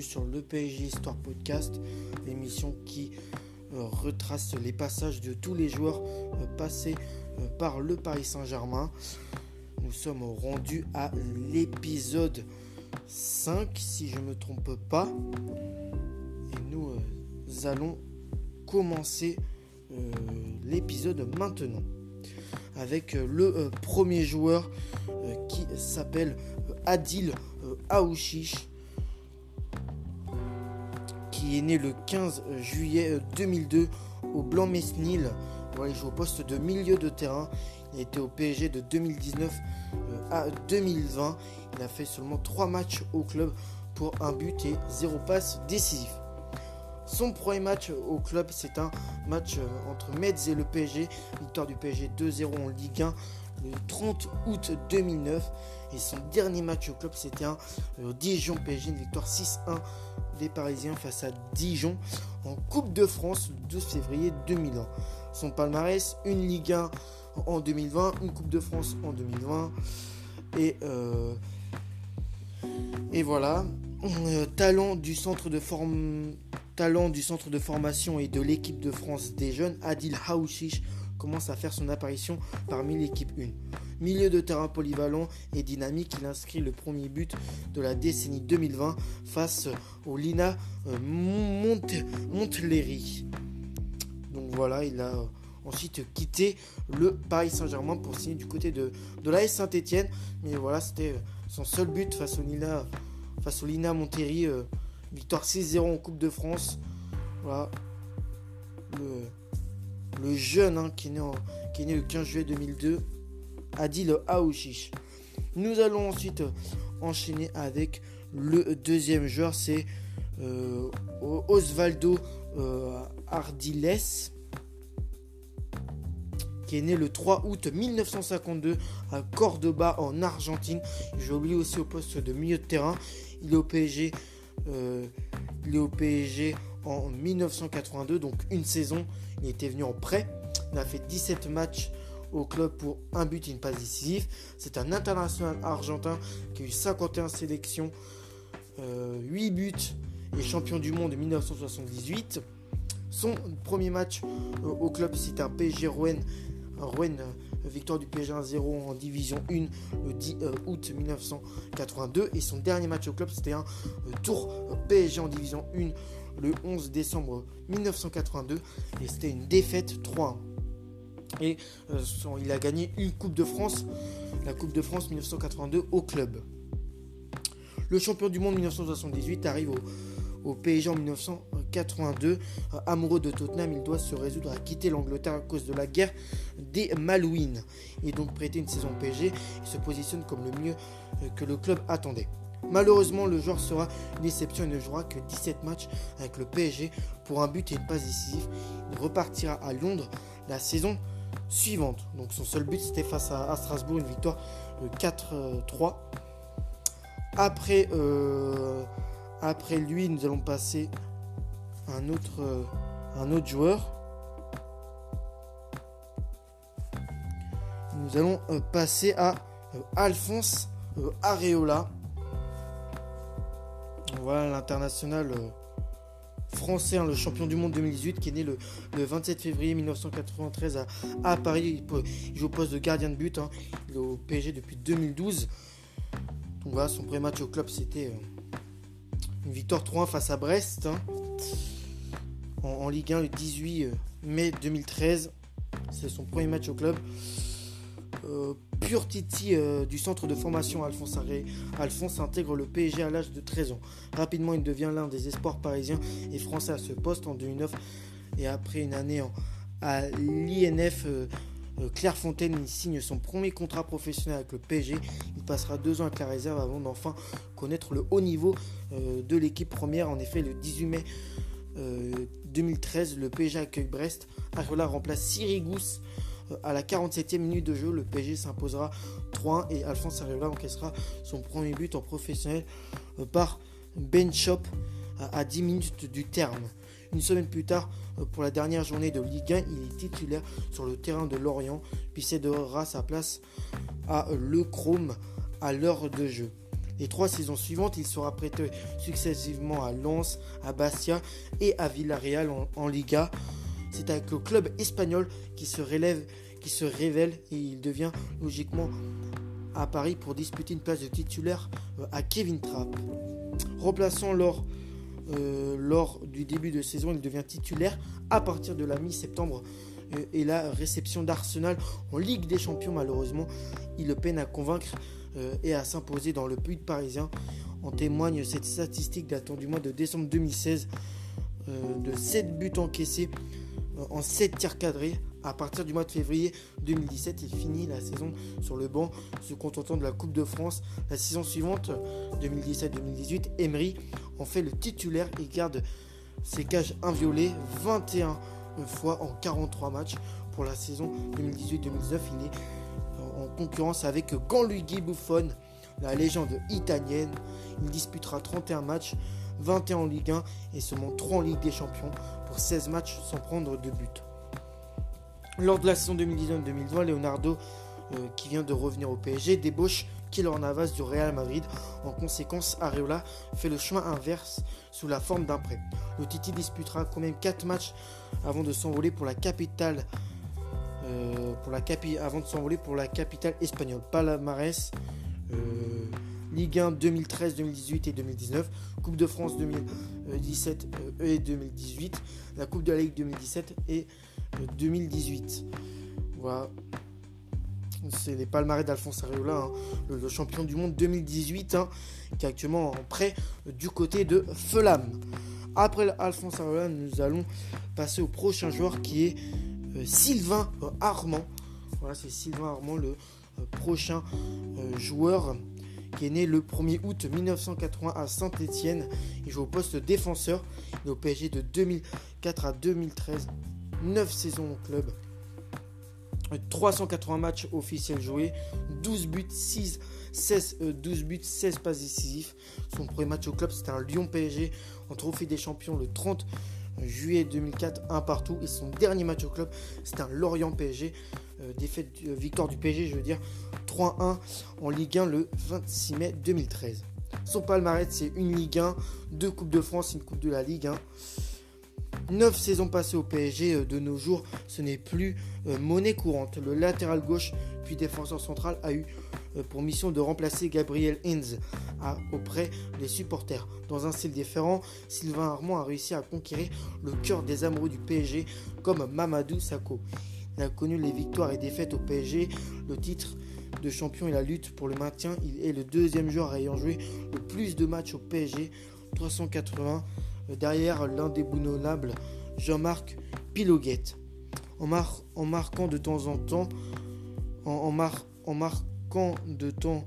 sur le PSG Histoire Podcast, l'émission qui euh, retrace les passages de tous les joueurs euh, passés euh, par le Paris Saint-Germain. Nous sommes rendus à l'épisode 5, si je ne me trompe pas. Et nous allons commencer l'épisode maintenant avec le premier joueur qui s'appelle Adil Aouchiche qui est né le 15 juillet 2002 au Blanc-Mesnil. il joue au poste de milieu de terrain. Il a été au PSG de 2019 euh, à 2020. Il a fait seulement 3 matchs au club pour un but et 0 passe décisif. Son premier match au club, c'est un match euh, entre Metz et le PSG. Victoire du PSG 2-0 en Ligue 1 le 30 août 2009. Et son dernier match au club, c'était un euh, Dijon PSG, une victoire 6-1 des Parisiens face à Dijon en Coupe de France le 12 février 2001. Son palmarès, une Ligue 1 en 2020, une Coupe de France en 2020. Et, euh, et voilà. Euh, talent du centre de talent du centre de formation et de l'équipe de France des jeunes, Adil Haouchiche commence à faire son apparition parmi l'équipe 1. Milieu de terrain polyvalent et dynamique, il inscrit le premier but de la décennie 2020 face au Lina euh, Montléry. Donc voilà, il a ensuite quitté le Paris Saint-Germain pour signer du côté de, de l'AS Saint-Etienne. Mais voilà, c'était son seul but face au Lina, face au Lina. Euh, victoire 6-0 en Coupe de France. Voilà. Le jeune hein, qui, est né le 15 juillet 2002, Adil Aouchiche. Nous allons ensuite enchaîner avec le deuxième joueur, c'est euh, Osvaldo euh, Ardiles, qui est né le 3 août 1952 à Cordoba en Argentine. J'ai oublié aussi au poste de milieu de terrain. Il est au PSG. Euh, il est au PSG en 1982, donc une saison. Il était venu en prêt. Il a fait 17 matchs au club pour un but et une passe décisive. C'est un international argentin qui a eu 51 sélections, 8 euh, buts et champion du monde en 1978. Son premier match euh, au club, c'est un PSG Rouen. Rouen, euh, victoire du PSG 1-0 en division 1 le 10 août 1982. Et son dernier match au club, c'était un tour PSG en division 1 le 11 décembre 1982 et c'était une défaite 3 Et euh, il a gagné une Coupe de France, la Coupe de France 1982 au club. Le champion du monde 1978 arrive au, PSG en 1982. Euh, amoureux de Tottenham, il doit se résoudre à quitter l'Angleterre à cause de la guerre des Malouines. Et donc prêter une saison PSG. Il se positionne comme le mieux euh, que le club attendait. Malheureusement, le joueur sera une déception et ne jouera que 17 matchs avec le PSG pour un but et une passe décisive. Il repartira à Londres la saison suivante. Donc son seul but c'était face à, Strasbourg, une victoire 4-3. Après, euh, après lui, nous allons passer à un autre, euh, un autre joueur. Nous allons euh, passer à Alphonse Areola. Voilà l'international euh, français, hein, le champion du monde 2018, qui est né le, 27 février 1993 à, Paris. Il, joue au poste de gardien de but. Hein. Il est au PSG depuis 2012. Donc voilà, son premier match au club, c'était euh, une victoire 3-1 face à Brest. Hein. En, Ligue 1 le 18 euh, mai 2013. C'est son premier match au club. Pur Titi euh, du centre de formation Alphonse Arré. Alphonse intègre le PSG à l'âge de 13 ans. Rapidement, il devient l'un des espoirs parisiens et français à ce poste en 2009. Et après une année à l'INF euh, euh, Clairefontaine, il signe son premier contrat professionnel avec le PSG. Il passera deux ans avec la réserve avant d'enfin connaître le haut niveau de l'équipe première. En effet, le 18 mai 2013, le PSG accueille Brest. Areola remplace Sirigous à la 47e minute de jeu, le PSG s'imposera 3-1 et Alphonse Areola encaissera son premier but en professionnel euh, par Ben Chop à 10 minutes du terme. Une semaine plus tard, euh, pour la dernière journée de Ligue 1, il est titulaire sur le terrain de Lorient, puis cédera sa place à Le Chrome à l'heure de jeu. Les trois saisons suivantes, il sera prêté successivement à Lens, à Bastia et à Villarreal en, Liga. C'est avec le club espagnol qui se, relève, qui se révèle et il devient logiquement à Paris pour disputer une place de titulaire euh, à Kevin Trapp. Remplaçant lors, euh, lors du début de saison, il devient titulaire à partir de la mi-septembre euh, et la réception d'Arsenal en Ligue des Champions. Malheureusement, il peine à convaincre et à s'imposer dans le but parisien. En témoigne cette statistique datant du mois de décembre 2016 de 7 buts encaissés en 7 tirs cadrés à partir du mois de février 2017, il finit la saison sur le banc, se contentant de la Coupe de France. La saison suivante, 2017-2018, Emery en fait le titulaire et garde ses cages inviolées 21 fois en 43 matchs. Pour la saison 2018-2019, il est en concurrence avec Gianluigi Buffon, la légende italienne. Il disputera 31 matchs, 21 en Ligue 1 et seulement 3 en Ligue des Champions pour 16 matchs sans prendre de but. Lors de la saison 2019-2020, Leonardo, euh, qui vient de revenir au PSG, débauche Keylor Navas du Real Madrid. En conséquence, Areola fait le chemin inverse sous la forme d'un prêt. Le Titi disputera quand même 4 matchs avant de s'envoler pour la capitale. Euh, capitale espagnole. Palmarès, euh, Ligue 1 2013, 2018 et 2019, Coupe de France 2017 et 2018, la Coupe de la Ligue 2017 et 2018. Voilà. C'est les palmarès d'Alphonse Areola, hein. le, champion du monde 2018, hein, qui est actuellement en prêt du côté de Fulham. Après Alphonse Areola, nous allons passer au prochain joueur qui est euh, Sylvain euh, Armand. Voilà, c'est Sylvain Armand, le euh, prochain joueur qui est né le 1er août 1980 à Saint-Étienne. Il joue au poste défenseur. Au PSG de 2004 à 2013. 9 saisons au club, 380 matchs officiels joués, 12 buts, 6, 16, 12 buts, 16 passes décisifs. Son premier match au club, c'était un Lyon PSG en trophée des champions le 30 juillet 2004, un partout. Et son dernier match au club, c'était un Lorient PSG, euh, défaite, euh, victoire du PSG, je veux dire, 3-1 en Ligue 1 le 26 mai 2013. Son palmarès, c'est une Ligue 1, deux Coupes de France, une Coupe de la Ligue 1. 9 saisons passées au PSG euh, de nos jours, ce n'est plus euh, monnaie courante. Le latéral gauche, puis défenseur central, a eu euh, pour mission de remplacer Gabriel Heinz auprès des supporters. Dans un style différent, Sylvain Armand a réussi à conquérir le cœur des amoureux du PSG comme Mamadou Sakho. Il a connu les victoires et défaites au PSG, le titre de champion et la lutte pour le maintien. Il est le deuxième joueur ayant joué le plus de matchs au PSG, 380 derrière l'indéboulonnable Jean-Marc Piloguette. En, en, marquant de temps en temps, en, marquant de temps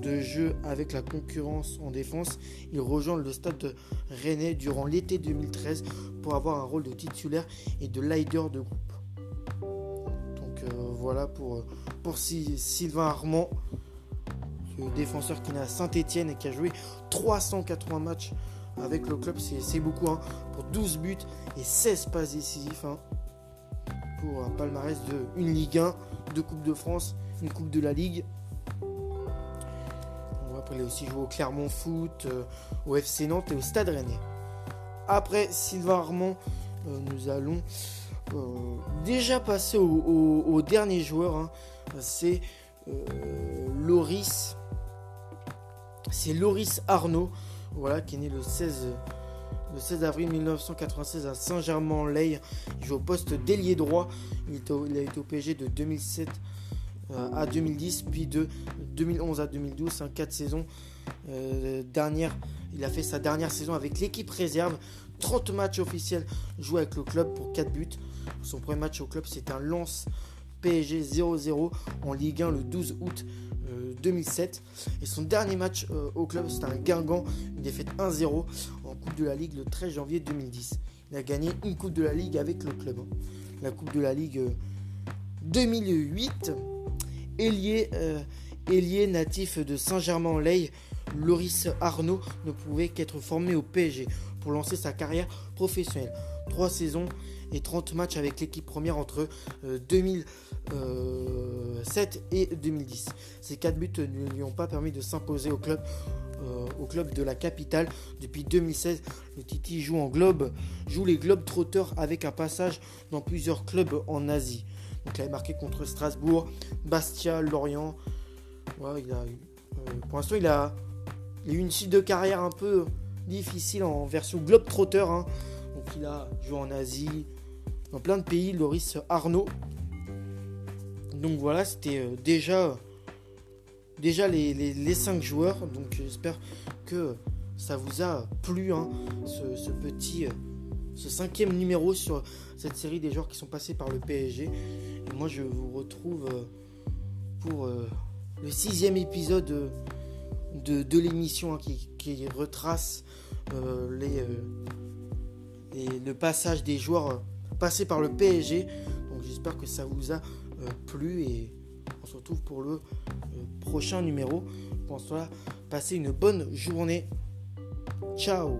de jeu avec la concurrence en défense, il rejoint le stade de Rennes durant l'été 2013 pour avoir un rôle de titulaire et de leader de groupe. Euh, voilà pour, pour Sylvain Armand, le défenseur qui est à Saint-Etienne et qui a joué 380 matchs avec le club, c'est beaucoup. Hein, pour 12 buts et 16 passes décisifs. Hein, pour un palmarès de une Ligue 1, deux Coupes de France, une Coupe de la Ligue. On après aussi jouer au Clermont Foot, euh, au FC Nantes et au Stade Rennais. Après Sylvain Armand, euh, nous allons euh, déjà passer au, dernier joueur. Hein. c'est Loris. C'est Loris Arnaud voilà, qui est né le 16, le 16 avril 1996 à Saint-Germain-en-Laye. Il joue au poste d'ailier droit. Il, a été au PSG de 2007 euh, à 2010, puis de 2011 à 2012, 4 saisons. Euh, dernière, il a fait sa dernière saison avec l'équipe réserve. 30 matchs officiels joués avec le club pour 4 buts. Son premier match au club, c'est un lance PSG 0-0 en Ligue 1 le 12 août 2007. Et son dernier match euh, au club, c'était un Guingamp, une défaite 1-0 en Coupe de la Ligue le 13 janvier 2010. Il a gagné une Coupe de la Ligue avec le club. La Coupe de la Ligue 2008. Ailier, euh, ailier natif de Saint-Germain-en-Laye, Loris Arnaud ne pouvait qu'être formé au PSG pour lancer sa carrière professionnelle. Trois saisons et 30 matchs avec l'équipe première entre 2007 euh, 2007 et 2010. Ces quatre buts ne lui ont pas permis de s'imposer au club, au club de la capitale. Depuis 2016, le Titi joue en globe, joue les Globe Trotters avec un passage dans plusieurs clubs en Asie. Donc il avait marqué contre Strasbourg, Bastia, Lorient. il a, pour l'instant, il a, il a eu une suite de carrière un peu difficile en version Globe Trotter. Hein. Donc il a joué en Asie, dans plein de pays, Loris Arnaud. Donc voilà, c'était euh, déjà, déjà les, les, 5 joueurs. Donc j'espère que ça vous a plu, hein, ce, petit, euh, ce cinquième numéro sur cette série des joueurs qui sont passés par le PSG. Et moi je vous retrouve euh, pour le sixième épisode de, l'émission hein, qui, retrace les, le passage des joueurs passés par le PSG. Donc j'espère que ça vous a euh, plu et on se retrouve pour le euh, prochain numéro. Pour passez une bonne journée. Ciao